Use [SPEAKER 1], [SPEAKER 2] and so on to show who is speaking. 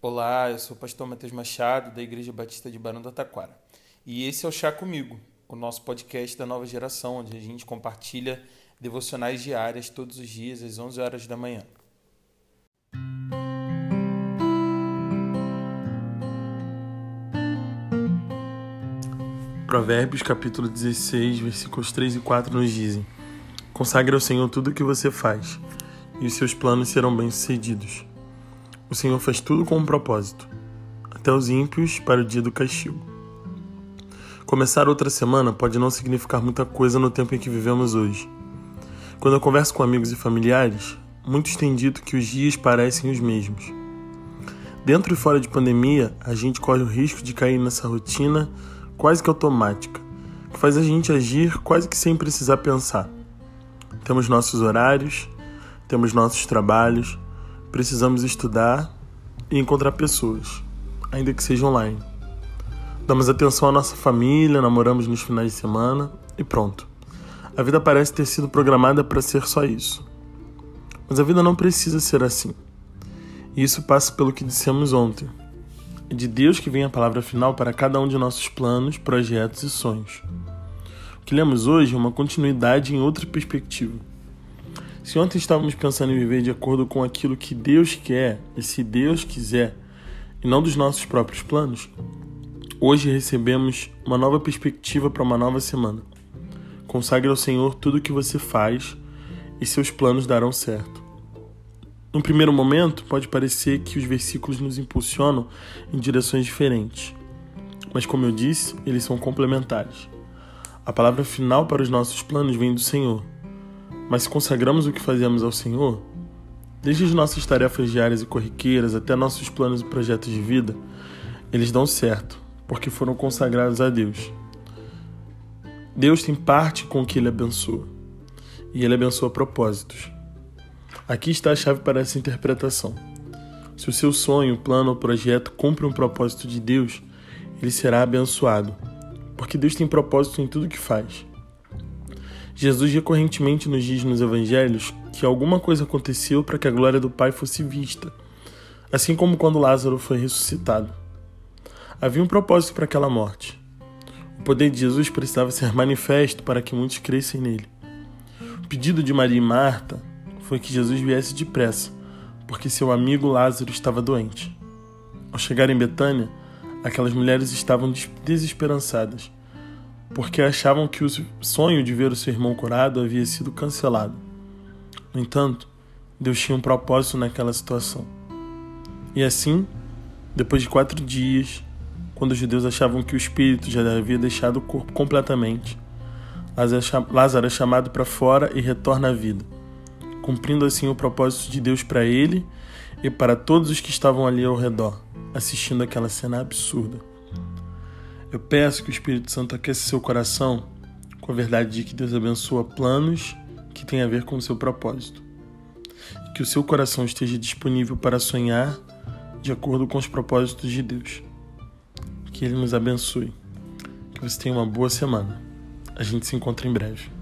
[SPEAKER 1] Olá, eu sou o pastor Matheus Machado, da Igreja Batista de Barão do Taquara. E esse é o Chá Comigo, o nosso podcast da nova geração, onde a gente compartilha devocionais diárias todos os dias, às 11 horas da manhã. Provérbios capítulo 16, versículos 3 e 4 nos dizem: Consagre ao Senhor tudo o que você faz, e os seus planos serão bem-sucedidos. O Senhor faz tudo com um propósito, até os ímpios para o dia do castigo. Começar outra semana pode não significar muita coisa no tempo em que vivemos hoje. Quando eu converso com amigos e familiares, muitos têm dito que os dias parecem os mesmos. Dentro e fora de pandemia, a gente corre o risco de cair nessa rotina quase que automática, que faz a gente agir quase que sem precisar pensar. Temos nossos horários, temos nossos trabalhos, precisamos estudar e encontrar pessoas, ainda que seja online. Damos atenção à nossa família, namoramos nos finais de semana e pronto. A vida parece ter sido programada para ser só isso. Mas a vida não precisa ser assim. E isso passa pelo que dissemos ontem. É de Deus que vem a palavra final para cada um de nossos planos, projetos e sonhos. O que lemos hoje é uma continuidade em outra perspectiva. Se ontem estávamos pensando em viver de acordo com aquilo que Deus quer e se Deus quiser, e não dos nossos próprios planos, hoje recebemos uma nova perspectiva para uma nova semana. Consagre ao Senhor tudo o que você faz e seus planos darão certo. No primeiro momento, pode parecer que os versículos nos impulsionam em direções diferentes, mas, como eu disse, eles são complementares. A palavra final para os nossos planos vem do Senhor mas se consagramos o que fazemos ao Senhor, desde as nossas tarefas diárias e corriqueiras até nossos planos e projetos de vida, eles dão certo, porque foram consagrados a Deus. Deus tem parte com o que Ele abençoa, e Ele abençoa propósitos. Aqui está a chave para essa interpretação. Se o seu sonho, plano ou projeto cumpre um propósito de Deus, ele será abençoado, porque Deus tem propósito em tudo que faz. Jesus recorrentemente nos diz nos evangelhos que alguma coisa aconteceu para que a glória do Pai fosse vista, assim como quando Lázaro foi ressuscitado. Havia um propósito para aquela morte. O poder de Jesus precisava ser manifesto para que muitos crescem nele. O pedido de Maria e Marta foi que Jesus viesse depressa, porque seu amigo Lázaro estava doente. Ao chegar em Betânia, aquelas mulheres estavam desesperançadas porque achavam que o sonho de ver o seu irmão curado havia sido cancelado. No entanto, Deus tinha um propósito naquela situação. E assim, depois de quatro dias, quando os judeus achavam que o espírito já havia deixado o corpo completamente, Lázaro é chamado para fora e retorna à vida, cumprindo assim o propósito de Deus para ele e para todos os que estavam ali ao redor, assistindo aquela cena absurda. Eu peço que o Espírito Santo aqueça seu coração com a verdade de que Deus abençoa planos que têm a ver com o seu propósito. Que o seu coração esteja disponível para sonhar de acordo com os propósitos de Deus. Que Ele nos abençoe. Que você tenha uma boa semana. A gente se encontra em breve.